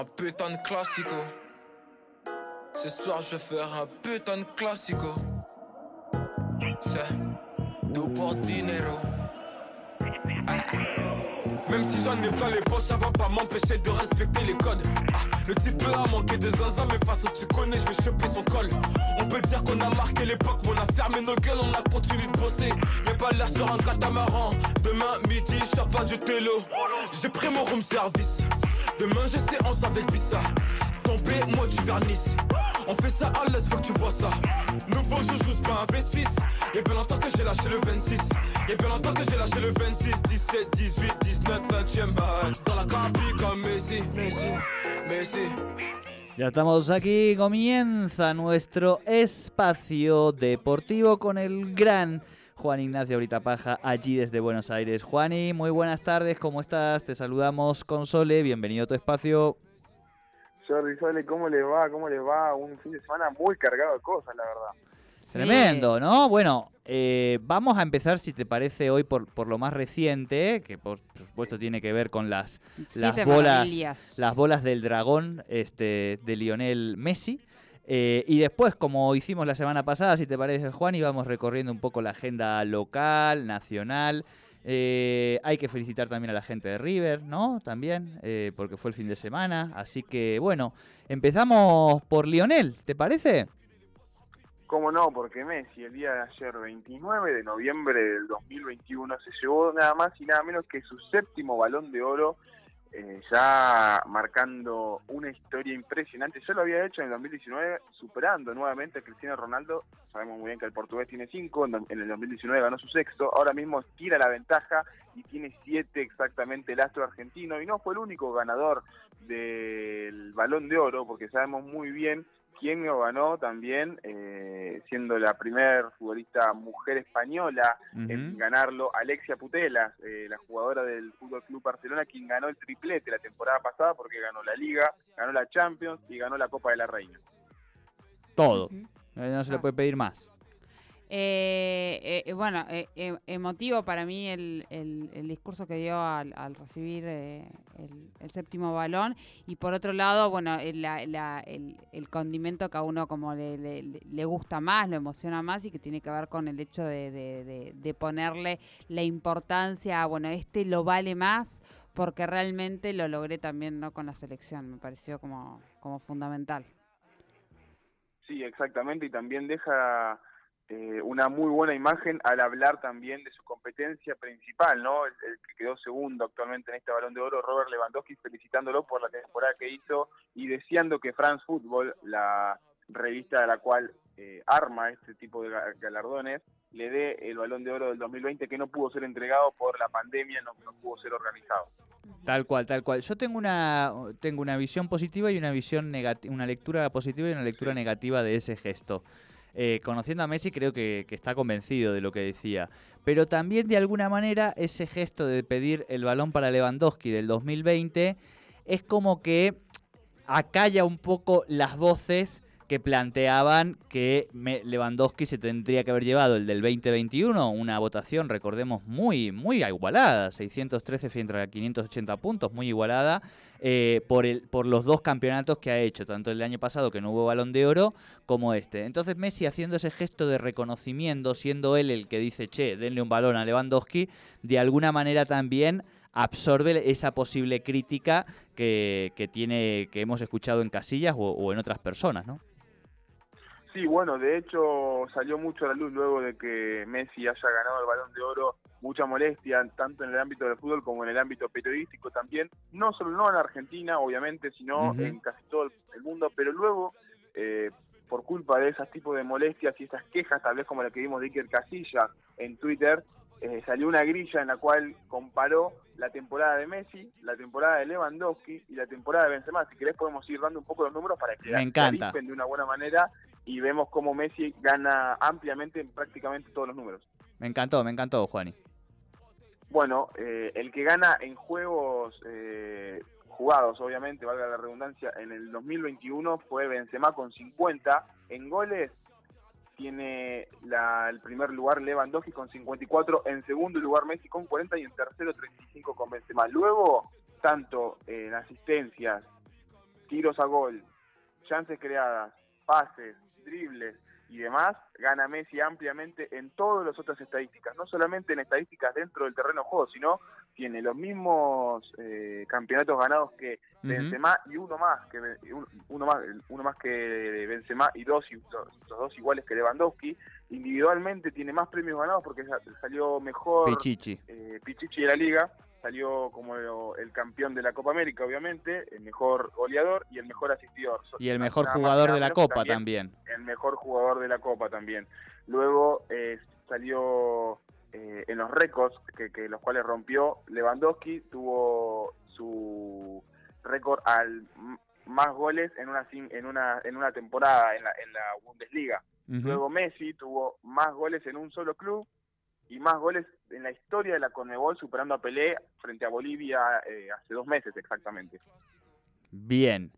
Un putain de classico. Ce soir je vais faire un putain de classico. C'est tout pour dinero. Même si j'en ai plein les poches, ça va pas m'empêcher de respecter les codes. Ah, le type a manqué de zinzin, mais façon tu connais, je vais choper son col. On peut dire qu'on a marqué l'époque, mais on a fermé nos gueules, on a continué de bosser. Y'a pas l'air sur un catamaran. Demain midi, je pas du télo. J'ai pris mon room service. Demain j'ai séance avec Vissa. Tombé, moi du vernis. On fait ça à l'aise, faut que tu vois ça. Nouveau joujou, c'est pas un V6. Y'a bien longtemps que j'ai lâché le 26. Y'a bien longtemps que j'ai lâché le 26, 17, 18, 19, 20ème balle. Dans la capi comme Messi, Messi, Messi. Ya estamos aquí, comienza nuestro espacio deportivo con el gran Juan Ignacio Britapaja, allí desde Buenos Aires. Juani, muy buenas tardes, ¿cómo estás? Te saludamos con Sole, bienvenido a tu espacio. Jordi Sole, ¿cómo le va? ¿Cómo le va? Un fin de semana muy cargado de cosas, la verdad. Tremendo, ¿no? Bueno, eh, vamos a empezar, si te parece, hoy por, por lo más reciente, que por supuesto tiene que ver con las, las bolas, maravillas. las bolas del dragón este, de Lionel Messi. Eh, y después, como hicimos la semana pasada, si te parece, Juan, íbamos recorriendo un poco la agenda local, nacional. Eh, hay que felicitar también a la gente de River, ¿no? También, eh, porque fue el fin de semana. Así que, bueno, empezamos por Lionel, ¿te parece? ¿Cómo no? Porque Messi el día de ayer, 29 de noviembre del 2021, se llevó nada más y nada menos que su séptimo balón de oro, eh, ya marcando una historia impresionante. Ya lo había hecho en el 2019, superando nuevamente a Cristiano Ronaldo. Sabemos muy bien que el portugués tiene cinco, en el 2019 ganó su sexto, ahora mismo tira la ventaja y tiene siete exactamente el astro argentino. Y no fue el único ganador del balón de oro, porque sabemos muy bien quién lo ganó también, eh, siendo la primer futbolista mujer española en ganarlo, Alexia Putelas, eh, la jugadora del Fútbol Club Barcelona, quien ganó el triplete la temporada pasada porque ganó la Liga, ganó la Champions y ganó la Copa de la Reina. Todo. No se le Ah. puede pedir más. Eh, eh, bueno, eh, eh, emotivo para mí el, el- discurso que dio al, al recibir eh, el, el séptimo balón. Y por otro lado, bueno, el, la- la- el- condimento que a uno como le, le- le gusta más, lo emociona más y que tiene que ver con el hecho de, de- de- ponerle la importancia, bueno, este lo vale más porque realmente lo logré también no con la selección, me pareció como, como fundamental. Sí, exactamente, y también deja eh, una muy buena imagen al hablar también de su competencia principal, ¿no? El, el que quedó segundo actualmente en este Balón de Oro, Robert Lewandowski, felicitándolo por la temporada que hizo y deseando que France Football, la revista de la cual eh, arma este tipo de ga- galardones, le dé el Balón de Oro del 2020 que no pudo ser entregado por la pandemia, no, no pudo ser organizado. Tal cual, tal cual. Yo tengo una tengo una visión positiva y una visión negativa, una lectura positiva y una lectura negativa de ese gesto. Eh, conociendo a Messi creo que, que está convencido de lo que decía. Pero también de alguna manera ese gesto de pedir el balón para Lewandowski del 2020 es como que acalla un poco las voces que planteaban que Lewandowski se tendría que haber llevado el del 2021, una votación, recordemos, muy, muy igualada, 613 frente a 580 puntos, muy igualada, eh, por, el, por los dos campeonatos que ha hecho, tanto el año pasado que no hubo balón de oro, como este. Entonces Messi haciendo ese gesto de reconocimiento, siendo él el que dice, che, denle un balón a Lewandowski, de alguna manera también absorbe esa posible crítica que, que tiene que hemos escuchado en Casillas o en otras personas, ¿no? Sí, bueno, de hecho salió mucho a la luz luego de que Messi haya ganado el balón de oro, mucha molestia, tanto en el ámbito del fútbol como en el ámbito periodístico también, no solo no en Argentina, obviamente, sino en casi todo el- mundo, pero luego, eh, por culpa de esos tipos de molestias y esas quejas, tal vez como la que vimos de Iker Casillas en Twitter, eh, salió una grilla en la cual comparó la temporada de Messi, la temporada de Lewandowski y la temporada de Benzema. Si querés podemos ir dando un poco los números para que avispen de una buena manera y vemos cómo Messi gana ampliamente en prácticamente todos los números. Me encantó, me encantó, Juani. Bueno, eh, el que gana en juegos eh, jugados, obviamente, valga la redundancia, en el 2021 fue Benzema con 50. En goles tiene la- el primer lugar Lewandowski con 54, en segundo lugar Messi con 40 y en tercero 35 con Benzema. Luego, tanto en asistencias, tiros a gol, chances creadas, pases, dribles y demás, gana Messi ampliamente en todas las otras estadísticas, no solamente en estadísticas dentro del terreno de juego, sino tiene los mismos eh, campeonatos ganados que. Benzema y uno más que uno más uno más que Benzema y dos y- los, dos iguales que Lewandowski individualmente tiene más premios ganados porque sa- salió mejor Pichichi. eh, Pichichi de la liga salió como el campeón de la Copa América obviamente el mejor goleador y el mejor asistidor Y el mejor jugador de la Copa también. el mejor jugador de la Copa también. Luego eh, salió eh, en los récords que, que los cuales rompió Lewandowski, tuvo su récord al más goles en una en una en una temporada en la, en la Bundesliga. Luego Messi tuvo más goles en un solo club y más goles en la historia de la Conmebol superando a Pelé frente a Bolivia eh, hace dos meses exactamente. Bien.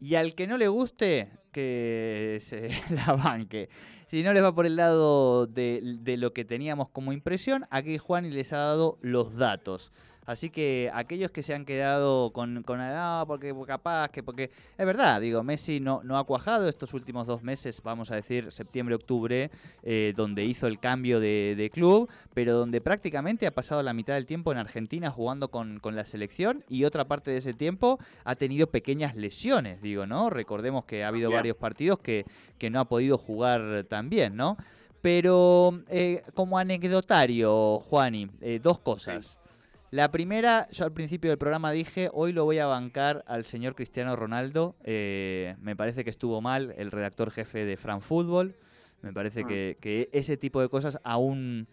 Y al que no le guste, que se la banque. Si no les va por el lado de, de lo que teníamos como impresión, aquí Juan les ha dado los datos. Así que aquellos que se han quedado con, con ah, porque capaz, que porque... Es verdad, digo, Messi no, no ha cuajado estos últimos dos meses, vamos a decir, septiembre, octubre, eh, donde hizo el cambio de, de club, pero donde prácticamente ha pasado la mitad del tiempo en Argentina jugando con, con la selección y otra parte de ese tiempo ha tenido pequeñas lesiones, digo, ¿no? Recordemos que ha habido Bien. varios partidos que, que no ha podido jugar tan bien, ¿no? Pero eh, como anecdotario, Juani, eh, dos cosas. La primera, yo al principio del programa dije, hoy lo voy a bancar al señor Cristiano Ronaldo. Eh, me parece que estuvo mal el redactor jefe de Fran Fútbol. Me parece Mm. que, que ese tipo de cosas a un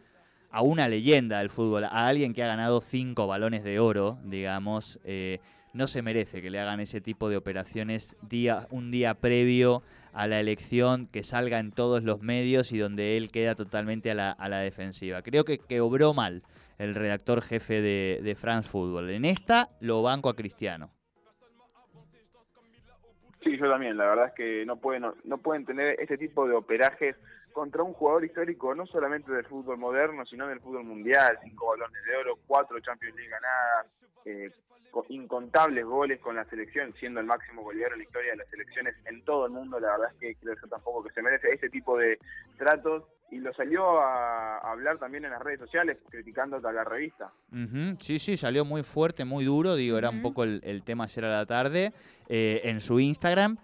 a una leyenda del fútbol, a alguien que ha ganado cinco balones de oro, digamos, eh, no se merece que le hagan ese tipo de operaciones día, un día previo a la elección, que salga en todos los medios y donde él queda totalmente a la, a la defensiva. Creo que, que obró mal el redactor jefe de, de France Football. En esta lo banco a Cristiano. Sí, yo también. La verdad es que no pueden no pueden tener este tipo de operajes contra un jugador histórico, no solamente del fútbol moderno, sino del fútbol mundial. Cinco balones de oro, cuatro Champions League ganadas, eh, co- incontables goles con la selección, siendo el máximo goleador en la historia de las selecciones en todo el mundo. La verdad es que creo yo tampoco que se merece este tipo de tratos. Y lo salió a, a hablar también en las redes sociales, criticando a la revista. Ujú, Sí, sí, salió muy fuerte, muy duro. Digo, era un poco el, el tema ayer a la tarde. eh, en su Instagram,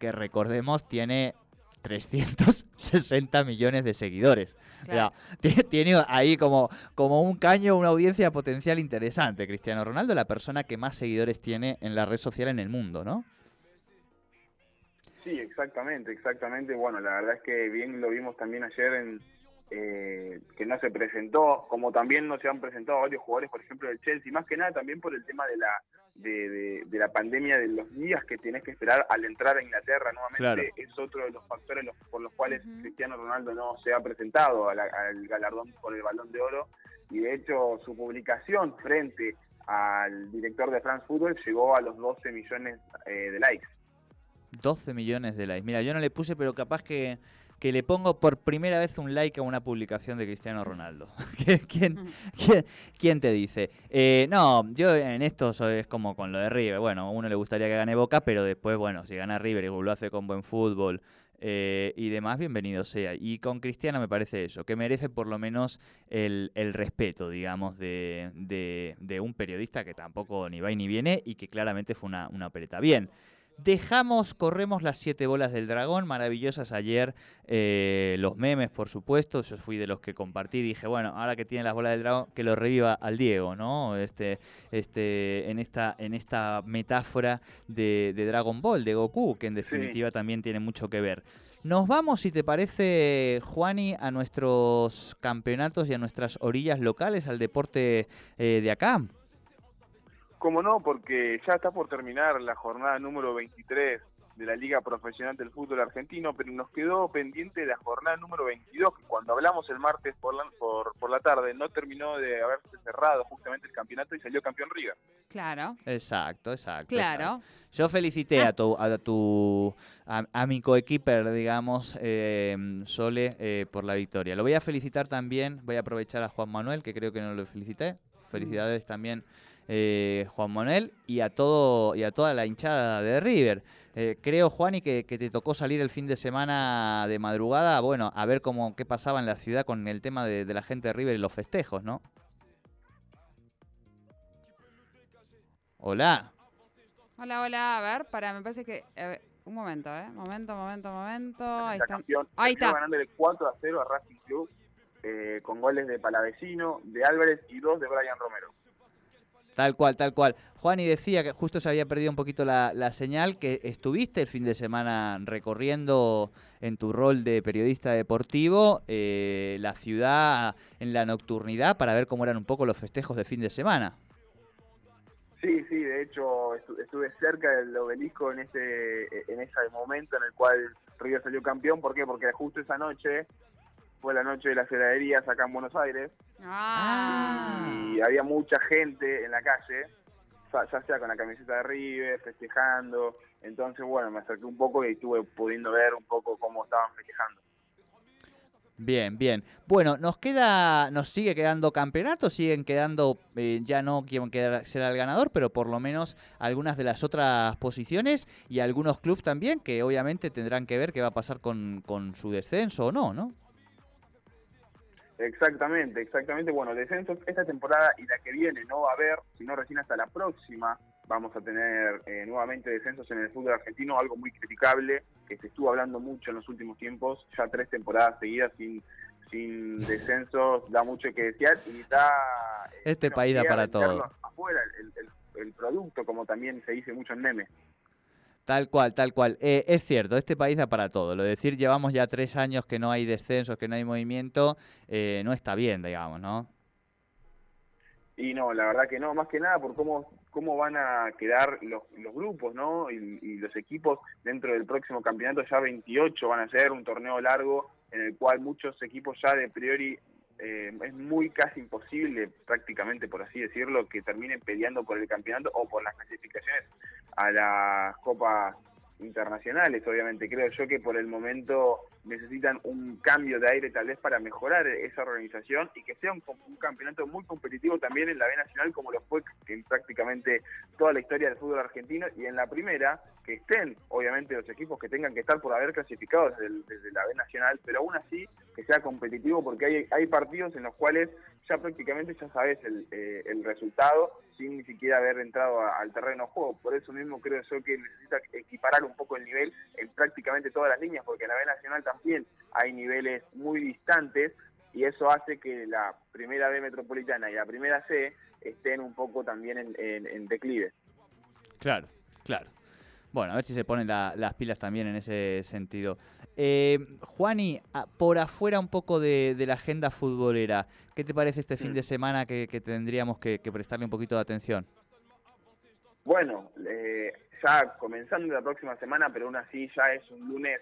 que recordemos tiene 360 millones de seguidores. O sea, Claro. ti- tiene ahí como, como un caño, una audiencia potencial interesante. Cristiano Ronaldo, la persona que más seguidores tiene en la red social en el mundo, ¿no? Sí, exactamente, exactamente. Bueno, la verdad es que bien lo vimos también ayer en eh, que no se presentó, como también no se han presentado varios jugadores, por ejemplo, del Chelsea, más que nada también por el tema de la de, de- de la pandemia, de los días que tenés que esperar al entrar a Inglaterra nuevamente, Claro. es otro de los factores los- por los cuales. Cristiano Ronaldo no se ha presentado a la- al galardón por el Balón de Oro, y de hecho su publicación frente al director de France Football llegó a los 12 millones eh, de likes. 12 millones de likes. Mira, yo no le puse, pero capaz que, que le pongo por primera vez un like a una publicación de Cristiano Ronaldo. ¿Qui- ¿Quién, Ujú. quién, quién te dice? Eh, no, yo en esto soy, es como con lo de River. Bueno, a uno le gustaría que gane Boca, pero después, bueno, si gana River y lo hace con buen fútbol eh, y demás, bienvenido sea. Y con Cristiano me parece eso, que merece por lo menos el, el respeto, digamos, de, de- de un periodista que tampoco ni va y ni viene y que claramente fue una, una opereta. Bien. Dejamos, corremos las siete bolas del dragón, maravillosas ayer. eh, los memes, por supuesto. Yo fui de los que compartí. Dije, bueno, ahora que tiene las bolas del dragón, que lo reviva al Diego, ¿no? Este, este, en esta, en esta metáfora de, de Dragon Ball, de Goku, que en definitiva también tiene mucho que ver. Nos vamos, si te parece, Juani, a nuestros campeonatos y a nuestras orillas locales, al deporte eh, de acá. Como no, porque ya está por terminar la jornada número 23 de la Liga Profesional del Fútbol Argentino, pero nos quedó pendiente la jornada número 22, que cuando hablamos el martes por la, por, por la tarde no terminó de haberse cerrado justamente el campeonato y salió campeón Riga. Claro, Exacto, exacto. claro. exacto. Yo felicité a tu, a tu, a, a mi coequiper, digamos, eh, Sole, eh, por la victoria. Lo voy a felicitar también, voy a aprovechar a Juan Manuel, que creo que no lo felicité. Felicidades también, eh, Juan Manuel, y a todo, y a toda la hinchada de River. Eh, creo, Juani, que, que te tocó salir el fin de semana de madrugada, bueno, a ver cómo qué pasaba en la ciudad con el tema de, de la gente de River y los festejos, ¿no? Hola. Hola, hola, a ver, para, me parece que... a ver, un momento, ¿eh? Momento, momento, momento. Ahí Está campeón. Ahí está. ganándole 4 a 0 a Racing Club eh, con goles de Palavecino, de Álvarez y dos de Brian Romero. Tal cual, tal cual. Juan, y decía que justo se había perdido un poquito la, la señal, que estuviste el fin de semana recorriendo en tu rol de periodista deportivo eh, la ciudad en la nocturnidad para ver cómo eran un poco los festejos de fin de semana. Sí, sí, de hecho estu- estuve cerca del obelisco en ese en ese momento en el cual River salió campeón. ¿Por qué? Porque justo esa noche fue la noche de las heladerías acá en Buenos Aires Ah. y había mucha gente en la calle, ya sea con la camiseta de River, festejando. Entonces, bueno, me acerqué un poco y estuve pudiendo ver un poco cómo estaban festejando. Bien, bien. Bueno, nos queda, nos sigue quedando campeonatos, siguen quedando, eh, ya no quién quedar- será el ganador, pero por lo menos algunas de las otras posiciones y algunos clubes también que obviamente tendrán que ver qué va a pasar con, con su descenso o no, ¿no? Exactamente, exactamente. Bueno, descensos esta temporada y la que viene no va a haber, sino recién hasta la próxima vamos a tener eh, nuevamente descensos en el fútbol argentino, algo muy criticable, que se estuvo hablando mucho en los últimos tiempos, ya tres temporadas seguidas sin sin descensos, da mucho que desear y da... eh, Este país da para todo. Afuera, el, el- el producto, como también se dice mucho en memes. Tal cual, tal cual. Eh, es cierto, este país da para todo. Lo de decir llevamos ya tres años que no hay descensos, que no hay movimiento, eh, no está bien, digamos, ¿no? Y no, la verdad que no, más que nada por cómo, cómo van a quedar los, los grupos, ¿no? Y, y los equipos dentro del próximo campeonato, ya 28 van a ser un torneo largo en el cual muchos equipos ya de priori eh, es muy casi imposible, prácticamente por así decirlo, que terminen peleando por el campeonato o por las clasificaciones a las copas internacionales, obviamente. Creo yo que por el momento necesitan un cambio de aire tal vez para mejorar esa organización y que sea un, campeonato muy competitivo también en la B Nacional como lo fue en prácticamente toda la historia del fútbol argentino y en la primera que estén obviamente los equipos que tengan que estar por haber clasificado desde la B Nacional, pero aún así que sea competitivo porque hay, hay partidos en los cuales ya prácticamente ya sabes el, eh, el resultado sin ni siquiera haber entrado al terreno de juego. Por eso mismo creo yo que necesita equiparar un poco el nivel en prácticamente todas las líneas, porque en la B Nacional también hay niveles muy distantes y eso hace que la primera B metropolitana y la primera C estén un poco también en declive. Claro, claro. Bueno, a ver si se ponen la- las pilas también en ese sentido. Eh, Juani, por afuera un poco de, de la agenda futbolera, ¿qué te parece este fin Mm. de semana que, que tendríamos que, que prestarle un poquito de atención? Bueno, eh, ya comenzando la próxima semana, pero aún así ya es un lunes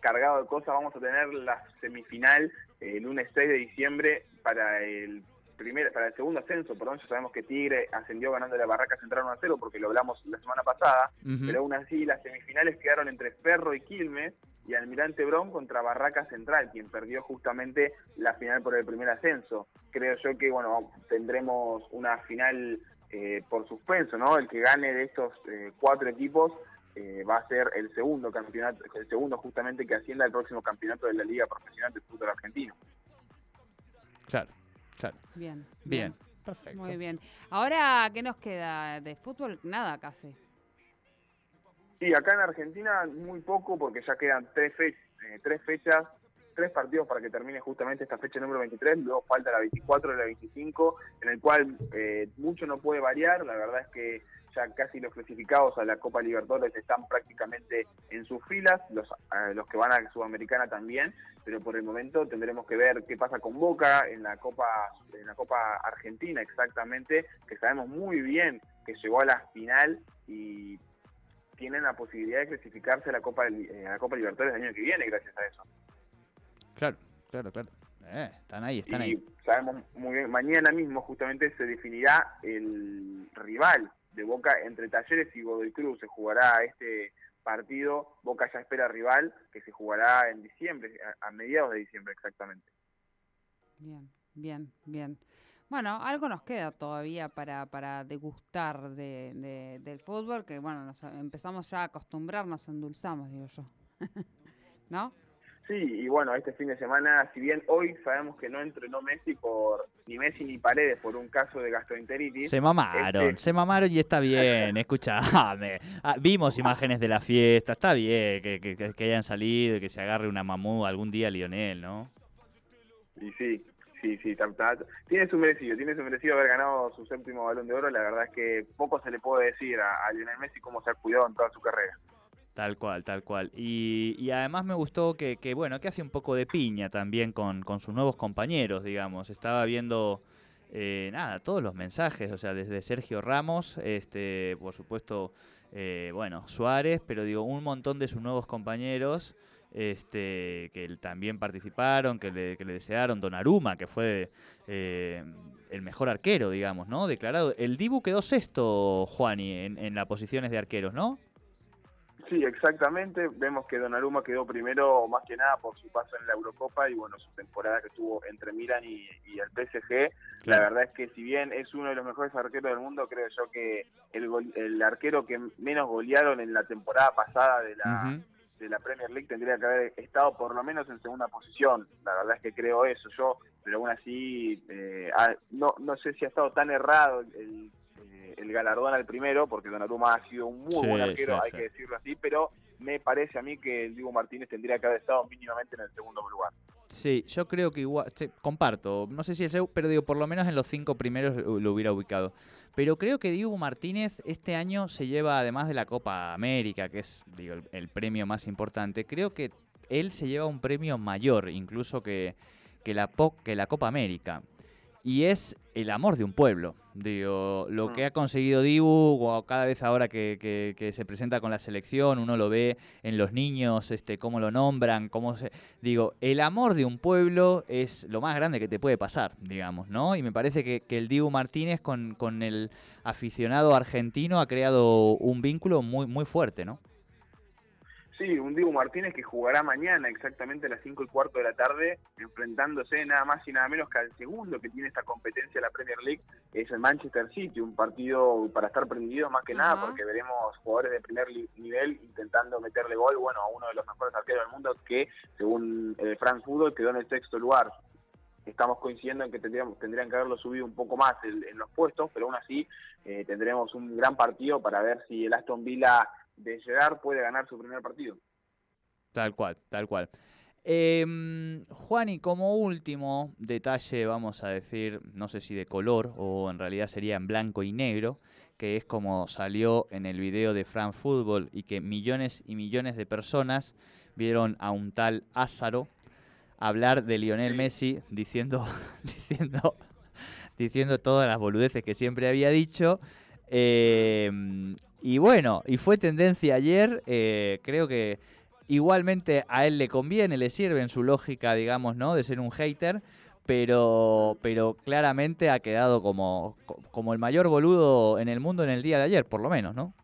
cargado de cosas. Vamos a tener la semifinal eh, el lunes 6 de diciembre para el primer, para el segundo ascenso. Perdón, ya sabemos que Tigre ascendió ganando la Barraca Central 1 a 0 porque lo hablamos la semana pasada. Pero aún así las semifinales quedaron entre Ferro y Quilmes y Almirante Brown contra Barraca Central, quien perdió justamente la final por el primer ascenso. Creo yo que bueno tendremos una final eh, por suspenso, ¿no? El que gane de estos eh, cuatro equipos eh, va a ser el segundo campeonato, el segundo justamente que ascienda al próximo campeonato de la Liga Profesional de Fútbol Argentino. Claro, claro. Bien. Bien, perfecto. Muy bien. Ahora, ¿qué nos queda de fútbol? Nada casi. Y acá en Argentina muy poco porque ya quedan tres, fe eh, tres fechas, tres partidos para que termine justamente esta fecha número 23, luego falta la 24 y la 25, en el cual eh, mucho no puede variar, la verdad es que ya casi los clasificados a la Copa Libertadores están prácticamente en sus filas, los, los que van a Sudamericana también, pero por el momento tendremos que ver qué pasa con Boca en la Copa en la Copa Argentina exactamente, que sabemos muy bien que llegó a la final y tienen la posibilidad de clasificarse a la Copa eh, a la Copa Libertadores el año que viene gracias a eso. Claro, claro, claro. Eh, están ahí, están y ahí. Sabemos muy bien, mañana mismo justamente se definirá el rival de Boca entre Talleres y Godoy Cruz. Se jugará este partido. Boca ya espera rival que se jugará en diciembre, a, mediados de diciembre exactamente. Bien, bien, bien. Bueno, algo nos queda todavía para, para degustar de, del fútbol, que bueno, nos empezamos ya a acostumbrar, nos endulzamos, digo yo. ¿No? Sí, y bueno, este fin de semana, si bien hoy sabemos que no entrenó Messi por ni Messi ni Paredes por un caso de gastroenteritis. Se mamaron, este se mamaron y está bien, escúchame. Ah, vimos imágenes de la fiesta, está bien que, que, que, hayan salido y que se agarre una mamú algún día Lionel, ¿no? Y sí, sí, sí, tiene su merecido, tiene su merecido haber ganado su séptimo balón de oro. La verdad es que poco se le puede decir a, a Lionel Messi cómo se ha cuidado en toda su carrera. Tal cual, tal cual. Y, y además me gustó que, bueno, que hace un poco de piña también con, sus nuevos compañeros, digamos. Estaba viendo, eh, nada, todos los mensajes, o sea, desde Sergio Ramos, este, por supuesto, eh, bueno, Suárez, pero digo, un montón de sus nuevos compañeros este, que también participaron, que le, que le desearon, Aruma que fue eh, el mejor arquero, digamos, ¿no? Declarado. El Dibu quedó sexto, Juani, en, en las posiciones de arqueros, ¿no? Sí, exactamente. Vemos que Donnarumma quedó primero más que nada por su paso en la Eurocopa y bueno, su temporada que tuvo entre Milan y, el PSG. La verdad es que si bien es uno de los mejores arqueros del mundo, creo yo que el, el arquero que menos golearon en la temporada pasada de la, de la Premier League tendría que haber estado por lo menos en segunda posición. La verdad es que creo eso yo, pero aún así eh, no, no sé si ha estado tan errado el el galardón al primero, porque Donnarumma ha sido un muy buen arquero, hay que decirlo así, pero me parece a mí que el Diego Martínez tendría que haber estado mínimamente en el segundo lugar. Sí, yo creo que igual, comparto, no sé si es pero digo, por lo menos en los cinco primeros lo hubiera ubicado. Pero creo que Diego Martínez este año se lleva, además de la Copa América, que es digo, el, premio más importante, creo que él se lleva un premio mayor incluso que, que, la, que la Copa América y es el amor de un pueblo. Digo, lo que mm. ha conseguido Dibu, cada vez ahora que, se presenta con la selección, uno lo ve en los niños, este, cómo lo nombran, cómo se. Digo, el amor de un pueblo es lo más grande que te puede pasar, digamos, ¿no? Y me parece que, que el Dibu Martínez con, con el aficionado argentino ha creado un vínculo muy, muy fuerte, ¿no? Sí, un Diego Martínez que jugará mañana exactamente a las 5 y cuarto de la tarde, enfrentándose nada más y nada menos que al segundo que tiene esta competencia la Premier League, es el Manchester City, un partido para estar prendido más que nada porque veremos jugadores de primer nivel intentando meterle gol, bueno, a uno de los mejores arqueros del mundo que, según eh, France Football, quedó en el sexto lugar. Estamos coincidiendo en que tendríamos, tendrían que haberlo subido un poco más en, los puestos, pero aún así eh, tendremos un gran partido para ver si el Aston Villa de llegar puede ganar su primer partido. Tal cual, tal cual. Eh, Juan, y como último detalle, vamos a decir, no sé si de color o en realidad sería en blanco y negro, que es como salió en el video de Fran Football y que millones y millones de personas vieron a un tal Ázaro hablar de Lionel Messi diciendo, diciendo, diciendo todas las boludeces que siempre había dicho. Eh, y bueno, y fue tendencia ayer, eh, creo que igualmente a él le conviene, le sirve en su lógica, digamos, ¿no? De ser un hater, pero, pero claramente ha quedado como, como el mayor boludo en el mundo en el día de ayer, por lo menos, ¿no?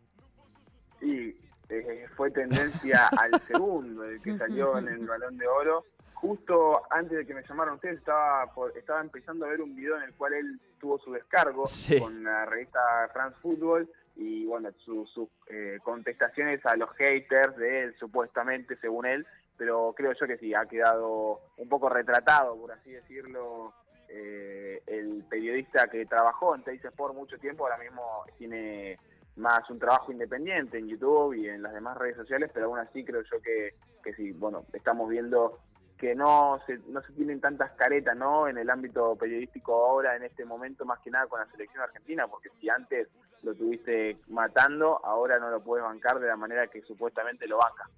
Sí, eh, fue tendencia al segundo, el que salió en el balón de oro. Justo antes de que me llamaran ustedes, estaba, estaba empezando a ver un video en el cual él tuvo su descargo con la revista France Football y bueno, sus eh, contestaciones a los haters de él, supuestamente, según él, pero creo yo que sí, ha quedado un poco retratado, por así decirlo, eh, el periodista que trabajó en Teis por mucho tiempo, ahora mismo tiene más un trabajo independiente en YouTube y en las demás redes sociales, pero aún así creo yo que, que sí, bueno, estamos viendo que no se, no se tienen tantas caretas ¿no? en el ámbito periodístico ahora, en este momento, más que nada con la selección argentina, porque si antes lo tuviste matando, ahora no lo puedes bancar de la manera que supuestamente lo banca.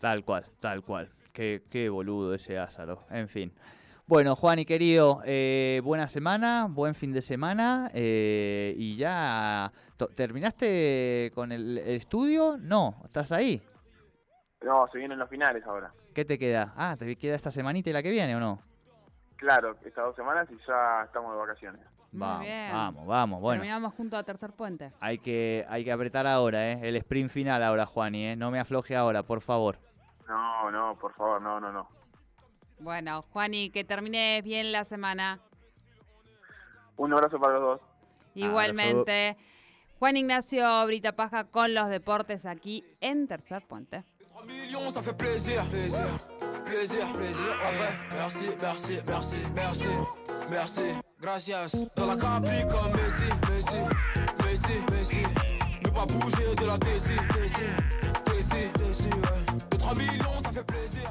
Tal cual, tal cual. Qué, qué boludo ese Ázaro. En fin. Bueno, Juan y querido, eh, buena semana, buen fin de semana eh, y ya terminaste con el, estudio. No, ¿estás ahí? No, se vienen los finales ahora. ¿Qué te queda? Ah, ¿te queda esta semanita y la que viene o no? Claro, estas dos semanas y ya estamos de vacaciones. Vamos, vamos, vamos. Bueno, terminamos junto a Tercer Puente. Hay que, hay que apretar ahora, ¿eh? El sprint final ahora, Juani, ¿eh? No me afloje ahora, por favor. No, no, por favor, no, no, no. Bueno, Juani, que termine bien la semana. Un abrazo para los dos. Igualmente. Juan Ignacio Brita Paja con los deportes aquí en Tercer Puente. millions, ça fait plaisir, plaisir, plaisir, plaisir. merci, merci, merci, merci, merci, gracias. Dans la Capri comme Messi, Messi, Messi, Messi. Ne pas bouger de la Tessie, Tessie, Tessie, Tessie, ouais. De 3 millions, ça fait plaisir.